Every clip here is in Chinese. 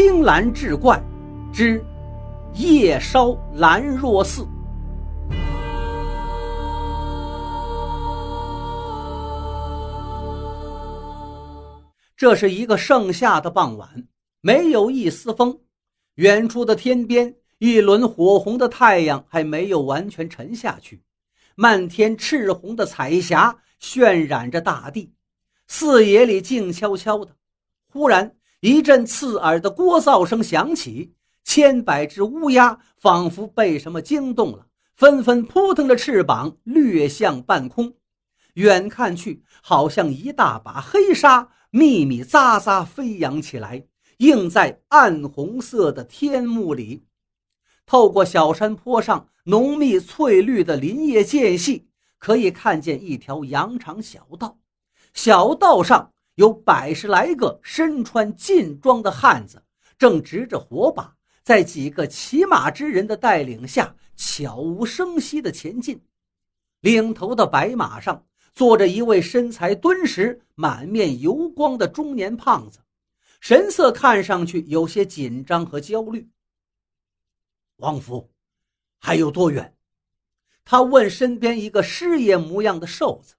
青蓝志怪之夜烧兰若寺。这是一个盛夏的傍晚，没有一丝风。远处的天边，一轮火红的太阳还没有完全沉下去，漫天赤红的彩霞渲染着大地。四野里静悄悄的，忽然一阵刺耳的聒噪声响起，千百只乌鸦仿佛被什么惊动了，纷纷扑腾着翅膀掠向半空。远看去，好像一大把黑纱。密密匝匝飞扬起来，映在暗红色的天幕里。透过小山坡上浓密翠绿的林叶间隙，可以看见一条羊肠小道。小道上有百十来个身穿劲装的汉子，正执着火把，在几个骑马之人的带领下，悄无声息地前进。领头的白马上。坐着一位身材敦实、满面油光的中年胖子，神色看上去有些紧张和焦虑。王府还有多远？他问身边一个师爷模样的瘦子。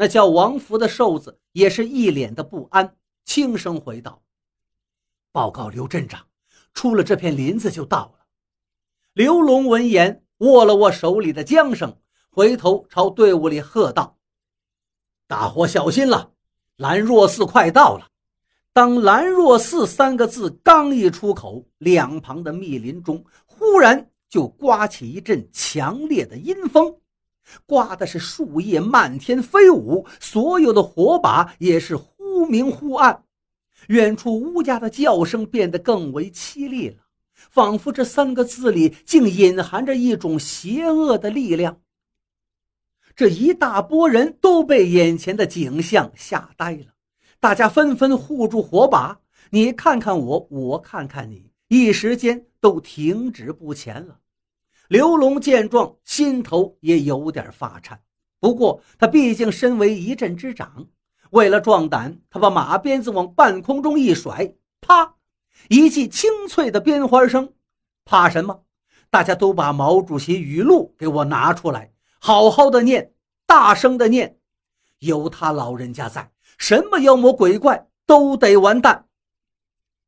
那叫王福的瘦子也是一脸的不安，轻声回道：“报告刘镇长，出了这片林子就到了。”刘龙闻言，握了握手里的缰绳，回头朝队伍里喝道。大伙小心了，兰若寺快到了。当“兰若寺”三个字刚一出口，两旁的密林中忽然就刮起一阵强烈的阴风，刮的是树叶漫天飞舞，所有的火把也是忽明忽暗。远处乌鸦的叫声变得更为凄厉了，仿佛这三个字里竟隐含着一种邪恶的力量。这一大波人都被眼前的景象吓呆了，大家纷纷护住火把，你看看我，我看看你，一时间都停止不前了。刘龙见状，心头也有点发颤。不过他毕竟身为一镇之长，为了壮胆，他把马鞭子往半空中一甩，啪，一记清脆的鞭花声。怕什么？大家都把毛主席语录给我拿出来。好好的念，大声的念，有他老人家在，什么妖魔鬼怪都得完蛋。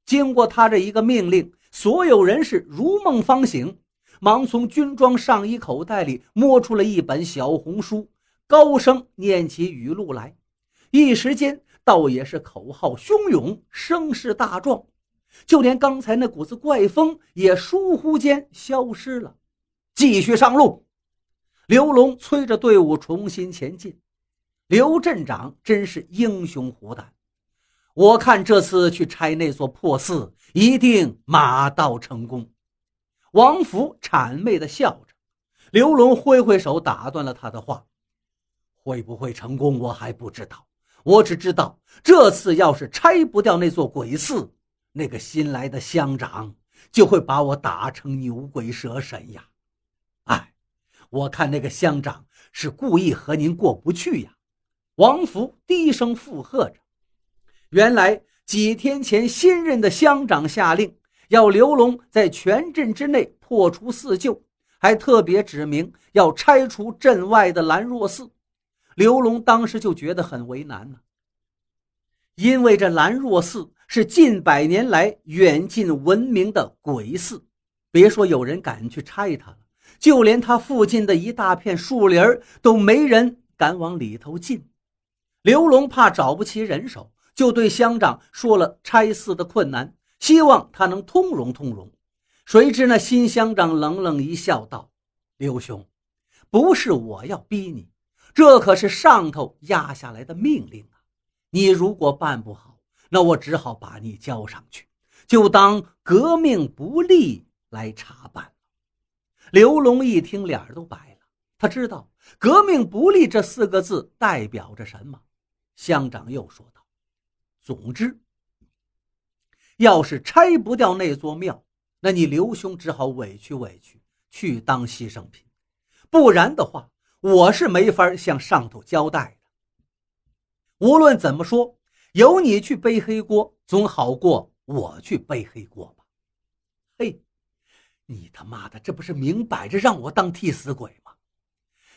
经过他这一个命令，所有人是如梦方醒，忙从军装上衣口袋里摸出了一本小红书，高声念起语录来。一时间，倒也是口号汹涌，声势大壮，就连刚才那股子怪风也疏忽间消失了。继续上路。刘龙催着队伍重新前进，刘镇长真是英雄虎胆，我看这次去拆那座破寺一定马到成功。王福谄媚地笑着，刘龙挥挥手打断了他的话：“会不会成功，我还不知道，我只知道这次要是拆不掉那座鬼寺，那个新来的乡长就会把我打成牛鬼蛇神呀！”哎我看那个乡长是故意和您过不去呀，王福低声附和着。原来几天前新任的乡长下令，要刘龙在全镇之内破除四旧，还特别指明要拆除镇外的兰若寺。刘龙当时就觉得很为难呢，因为这兰若寺是近百年来远近闻名的鬼寺，别说有人敢去拆它了。就连它附近的一大片树林都没人敢往里头进。刘龙怕找不齐人手，就对乡长说了拆寺的困难，希望他能通融通融。谁知那新乡长冷冷一笑，道：“刘兄，不是我要逼你，这可是上头压下来的命令啊！你如果办不好，那我只好把你交上去，就当革命不利来查办。”刘龙一听，脸都白了。他知道“革命不利”这四个字代表着什么。乡长又说道：“总之，要是拆不掉那座庙，那你刘兄只好委屈委屈，去当牺牲品。不然的话，我是没法向上头交代的。无论怎么说，由你去背黑锅，总好过我去背黑锅吧。嘿，你他妈的，这不是明摆着让我当替死鬼吗？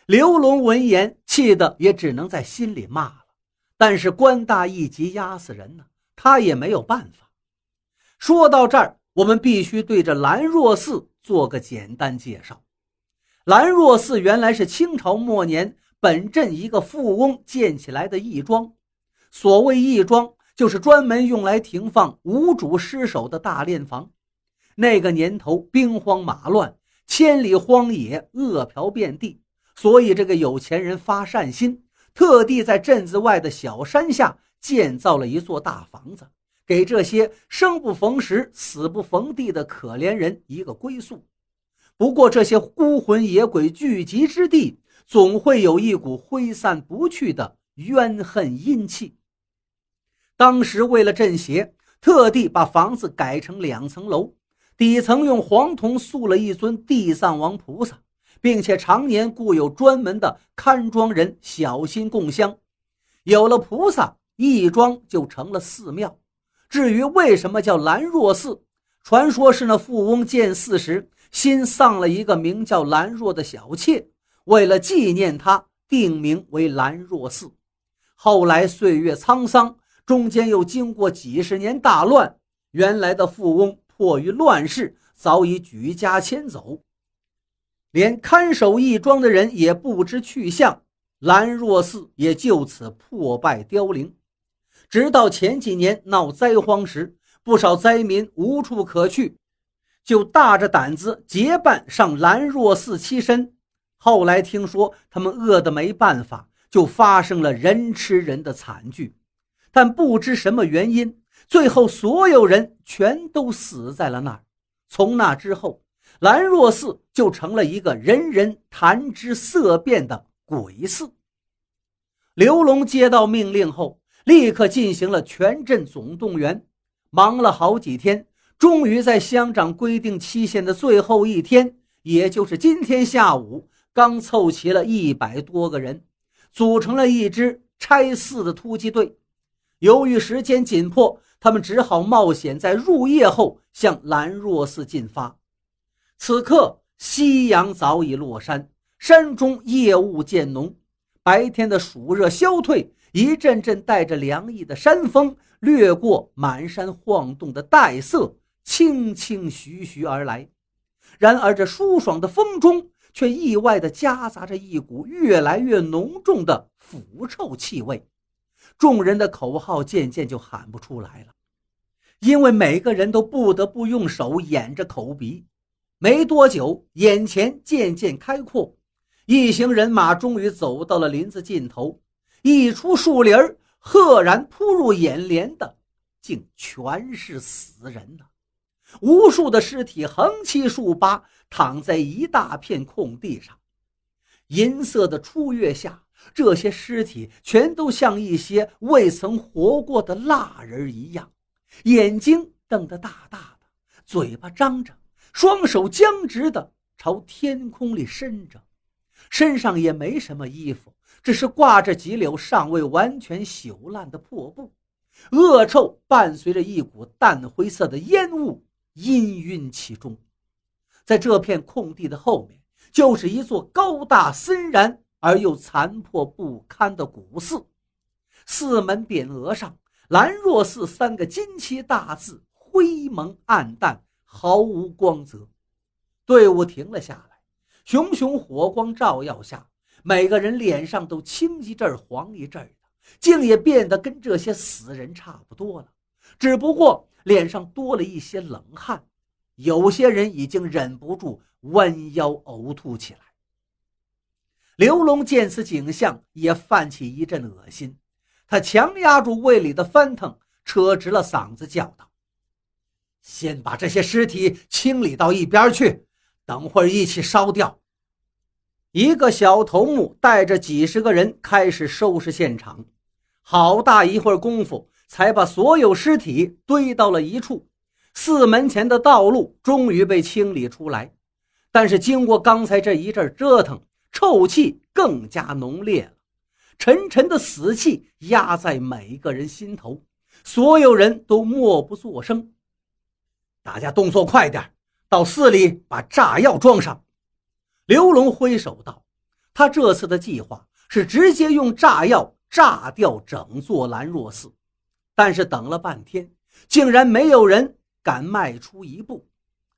刘龙闻言，气得也只能在心里骂了。但是官大一级压死人呢，他也没有办法。说到这儿，我们必须对着兰若寺做个简单介绍。兰若寺原来是清朝末年本镇一个富翁建起来的义庄。所谓义庄，就是专门用来停放无主尸首的大殓房。那个年头兵荒马乱，千里荒野，饿殍遍地，所以这个有钱人发善心，特地在镇子外的小山下建造了一座大房子，给这些生不逢时、死不逢地的可怜人一个归宿。不过，这些孤魂野鬼聚集之地，总会有一股挥散不去的怨恨阴气。当时为了镇邪，特地把房子改成两层楼，底层用黄铜塑了一尊地藏王菩萨，并且常年雇有专门的看庄人小心供香。有了菩萨，义庄就成了寺庙。至于为什么叫兰若寺，传说是那富翁建寺时。新丧了一个名叫兰若的小妾，为了纪念她，定名为兰若寺。后来岁月沧桑，中间又经过几十年大乱，原来的富翁迫于乱世，早已举家迁走，连看守义庄的人也不知去向，兰若寺也就此破败凋零。直到前几年闹灾荒时，不少灾民无处可去。就大着胆子结伴上兰若寺栖身。后来听说他们饿得没办法，就发生了人吃人的惨剧。但不知什么原因，最后所有人全都死在了那儿。从那之后，兰若寺就成了一个人人谈之色变的鬼寺。刘龙接到命令后，立刻进行了全镇总动员，忙了好几天。终于在乡长规定期限的最后一天，也就是今天下午，刚凑齐了一百多个人，组成了一支拆寺的突击队。由于时间紧迫，他们只好冒险在入夜后向兰若寺进发。此刻，夕阳早已落山，山中夜雾渐浓，白天的暑热消退，一阵阵带着凉意的山风掠过满山晃动的黛色。轻轻徐徐而来，然而这舒爽的风中却意外地夹杂着一股越来越浓重的腐臭气味。众人的口号渐渐就喊不出来了，因为每个人都不得不用手掩着口鼻。没多久，眼前渐渐开阔，一行人马终于走到了林子尽头。一出树林赫然扑入眼帘的，竟全是死人呐！无数的尸体横七竖八躺在一大片空地上，银色的初月下，这些尸体全都像一些未曾活过的蜡人一样，眼睛瞪得大大的，嘴巴张着，双手僵直的朝天空里伸着，身上也没什么衣服，只是挂着几绺尚未完全朽烂的破布，恶臭伴随着一股淡灰色的烟雾。氤氲其中，在这片空地的后面，就是一座高大森然而又残破不堪的古寺。寺门匾额上“兰若寺”三个金漆大字灰蒙暗淡，毫无光泽。队伍停了下来，熊熊火光照耀下，每个人脸上都青一阵黄一阵的，竟也变得跟这些死人差不多了。只不过。脸上多了一些冷汗，有些人已经忍不住弯腰呕吐起来。刘龙见此景象，也泛起一阵恶心，他强压住胃里的翻腾，扯直了嗓子叫道：“先把这些尸体清理到一边去，等会儿一起烧掉。”一个小头目带着几十个人开始收拾现场，好大一会儿功夫。才把所有尸体堆到了一处，寺门前的道路终于被清理出来。但是经过刚才这一阵折腾，臭气更加浓烈了，沉沉的死气压在每个人心头，所有人都默不作声，大家动作快点，到寺里把炸药装上。刘龙挥手道：“他这次的计划是直接用炸药炸掉整座兰若寺。”但是等了半天，竟然没有人敢迈出一步。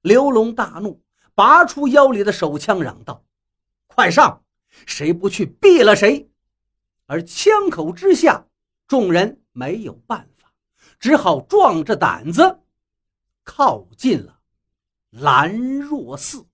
刘龙大怒，拔出腰里的手枪，嚷道：“快上！谁不去毙了谁！”而枪口之下，众人没有办法，只好壮着胆子靠近了兰若寺。